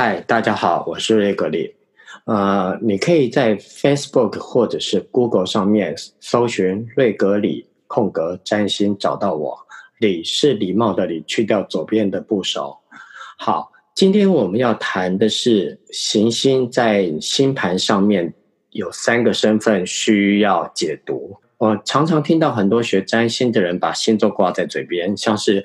嗨，大家好，我是瑞格里。呃，你可以在 Facebook 或者是 Google 上面搜寻瑞格里空格占星找到我。礼是礼貌的礼，去掉左边的部首。好，今天我们要谈的是行星在星盘上面有三个身份需要解读。我常常听到很多学占星的人把星座挂在嘴边，像是。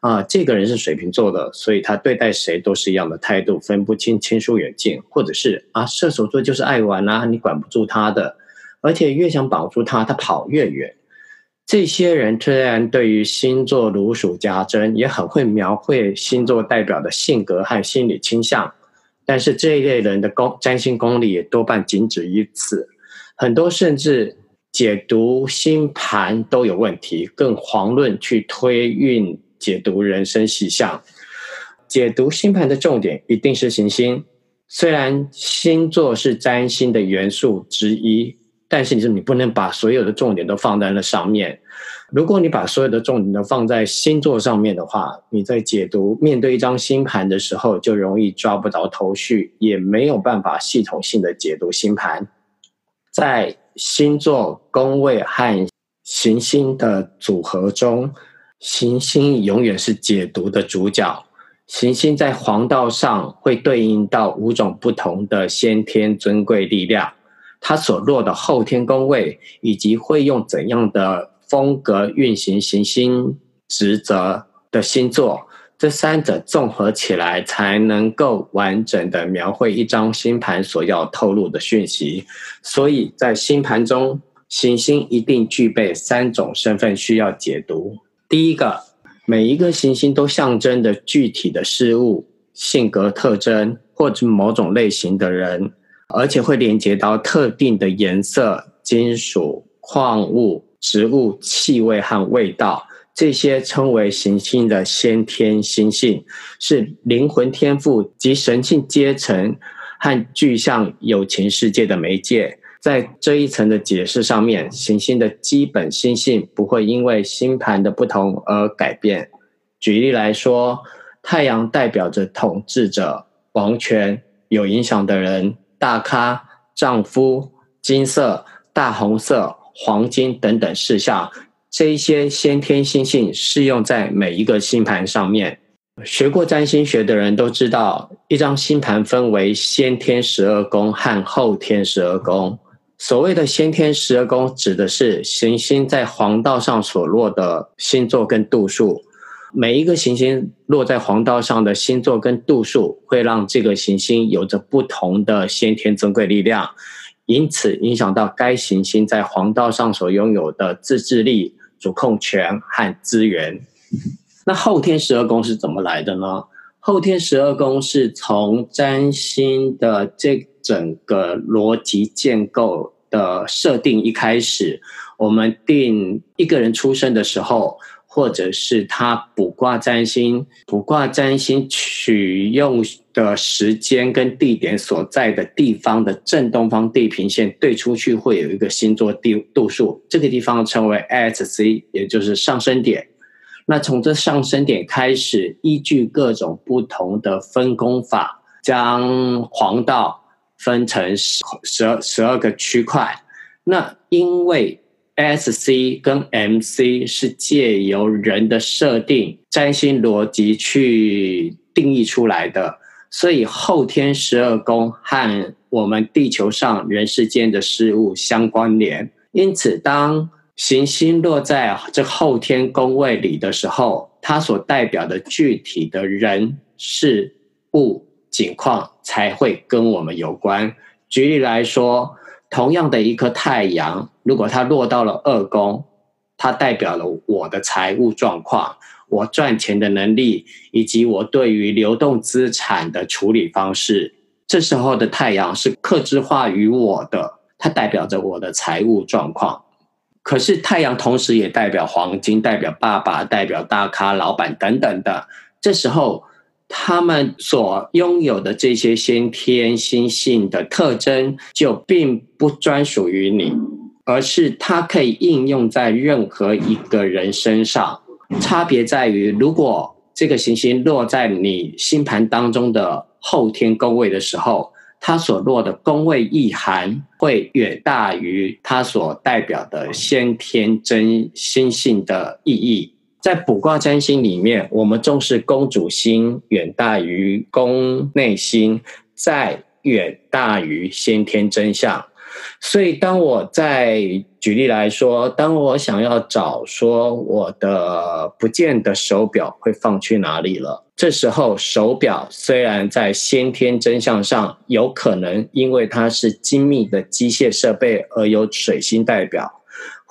啊，这个人是水瓶座的，所以他对待谁都是一样的态度，分不清亲疏远近，或者是啊，射手座就是爱玩啊，你管不住他的，而且越想绑住他，他跑越远。这些人虽然对于星座如数家珍，也很会描绘星座代表的性格和心理倾向，但是这一类人的功占星功力也多半仅止于此，很多甚至解读星盘都有问题，更遑论去推运。解读人生细项，解读星盘的重点一定是行星。虽然星座是占星的元素之一，但是你说你不能把所有的重点都放在那上面。如果你把所有的重点都放在星座上面的话，你在解读面对一张星盘的时候，就容易抓不着头绪，也没有办法系统性的解读星盘。在星座宫位和行星的组合中。行星永远是解读的主角。行星在黄道上会对应到五种不同的先天尊贵力量，它所落的后天宫位，以及会用怎样的风格运行行星职责的星座，这三者综合起来，才能够完整的描绘一张星盘所要透露的讯息。所以在星盘中，行星一定具备三种身份需要解读。第一个，每一个行星都象征着具体的事物、性格特征或者某种类型的人，而且会连接到特定的颜色、金属、矿物、植物、气味和味道，这些称为行星的先天星性，是灵魂天赋及神性阶层和具象有情世界的媒介。在这一层的解释上面，行星的基本星性不会因为星盘的不同而改变。举例来说，太阳代表着统治者、王权、有影响的人、大咖、丈夫、金色、大红色、黄金等等事项，这一些先天星性适用在每一个星盘上面。学过占星学的人都知道，一张星盘分为先天十二宫和后天十二宫。所谓的先天十二宫，指的是行星在黄道上所落的星座跟度数。每一个行星落在黄道上的星座跟度数，会让这个行星有着不同的先天尊贵力量，因此影响到该行星在黄道上所拥有的自制力、主控权和资源。那后天十二宫是怎么来的呢？后天十二宫是从占星的这整个逻辑建构的设定一开始，我们定一个人出生的时候，或者是他卜卦占星，卜卦占星取用的时间跟地点所在的地方的正东方地平线对出去，会有一个星座度度数，这个地方称为 ASC，也就是上升点。那从这上升点开始，依据各种不同的分工法，将黄道。分成十十二十二个区块，那因为 SC 跟 MC 是借由人的设定占星逻辑去定义出来的，所以后天十二宫和我们地球上人世间的事物相关联。因此，当行星落在这后天宫位里的时候，它所代表的具体的人事物。情况才会跟我们有关。举例来说，同样的一颗太阳，如果它落到了二宫，它代表了我的财务状况、我赚钱的能力，以及我对于流动资产的处理方式。这时候的太阳是克制化于我的，它代表着我的财务状况。可是太阳同时也代表黄金，代表爸爸，代表大咖、老板等等的。这时候。他们所拥有的这些先天星性的特征，就并不专属于你，而是它可以应用在任何一个人身上。差别在于，如果这个行星落在你星盘当中的后天宫位的时候，它所落的宫位意涵会远大于它所代表的先天真心性的意义。在卜卦占星里面，我们重视宫主心远大于宫内心，再远大于先天真相。所以，当我在举例来说，当我想要找说我的不见的手表会放去哪里了，这时候手表虽然在先天真相上有可能因为它是精密的机械设备而有水星代表。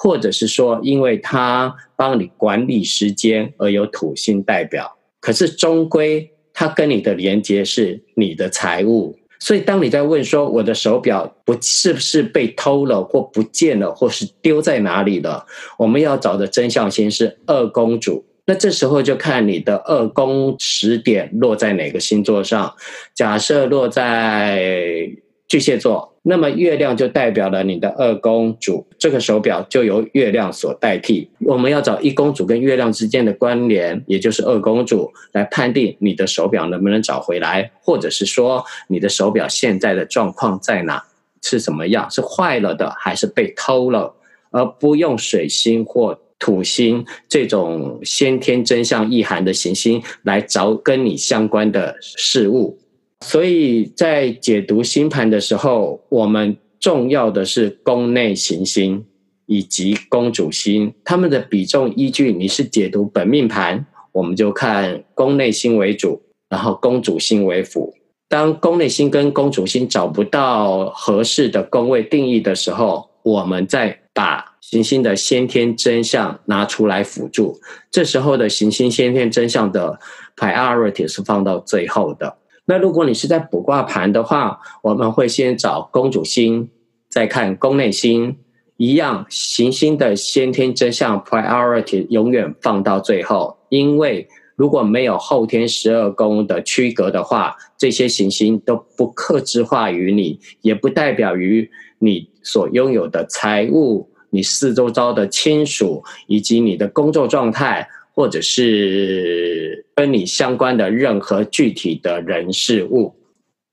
或者是说，因为它帮你管理时间而有土星代表，可是终归它跟你的连接是你的财务。所以当你在问说我的手表不是不是被偷了或不见了，或是丢在哪里了，我们要找的真相先是二公主。那这时候就看你的二宫时点落在哪个星座上。假设落在巨蟹座。那么月亮就代表了你的二宫主，这个手表就由月亮所代替。我们要找一宫主跟月亮之间的关联，也就是二宫主，来判定你的手表能不能找回来，或者是说你的手表现在的状况在哪，是怎么样，是坏了的还是被偷了，而不用水星或土星这种先天真相意涵的行星来找跟你相关的事物。所以在解读星盘的时候，我们重要的是宫内行星以及宫主星，他们的比重依据你是解读本命盘，我们就看宫内星为主，然后宫主星为辅。当宫内星跟宫主星找不到合适的宫位定义的时候，我们再把行星的先天真相拿出来辅助。这时候的行星先天真相的 priority 是放到最后的。那如果你是在卜卦盘的话，我们会先找宫主星，再看宫内星，一样行星的先天真相 priority 永远放到最后，因为如果没有后天十二宫的区隔的话，这些行星都不克制化于你，也不代表于你所拥有的财务、你四周遭的亲属以及你的工作状态。或者是跟你相关的任何具体的人事物。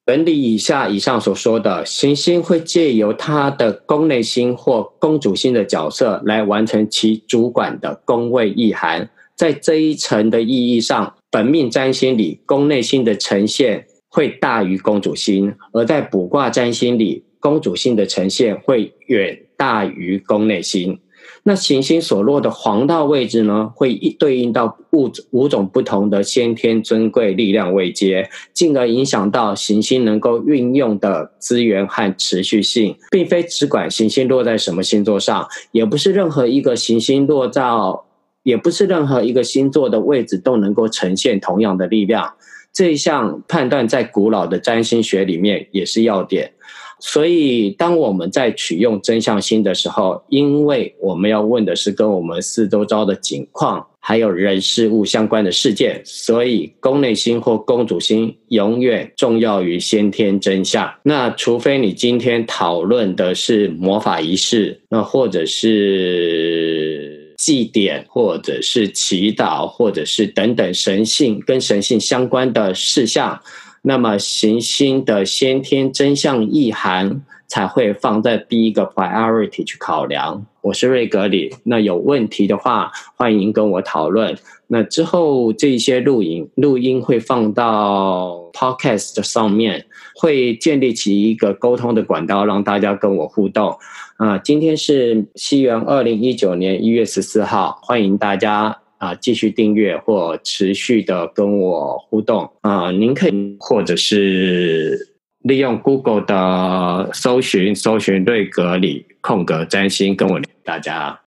本理以下以上所说的行星会借由它的宫内星或宫主星的角色来完成其主管的宫位意涵。在这一层的意义上，本命占星里宫内星的呈现会大于宫主星，而在卜卦占星里，宫主星的呈现会远大于宫内星。那行星所落的黄道位置呢，会一对应到五五种不同的先天尊贵力量位阶，进而影响到行星能够运用的资源和持续性，并非只管行星落在什么星座上，也不是任何一个行星落到，也不是任何一个星座的位置都能够呈现同样的力量。这一项判断在古老的占星学里面也是要点。所以，当我们在取用真相星的时候，因为我们要问的是跟我们四周遭的景况，还有人事物相关的事件，所以宫内星或宫主星永远重要于先天真相。那除非你今天讨论的是魔法仪式，那或者是祭典，或者是祈祷，或者是等等神性跟神性相关的事项。那么行星的先天真相意涵才会放在第一个 priority 去考量。我是瑞格里，那有问题的话，欢迎跟我讨论。那之后这些录影录音会放到 podcast 上面，会建立起一个沟通的管道，让大家跟我互动。啊，今天是西元二零一九年一月十四号，欢迎大家。啊，继续订阅或持续的跟我互动啊！您可以或者是利用 Google 的搜寻，搜寻瑞格里空格占星，跟我大家。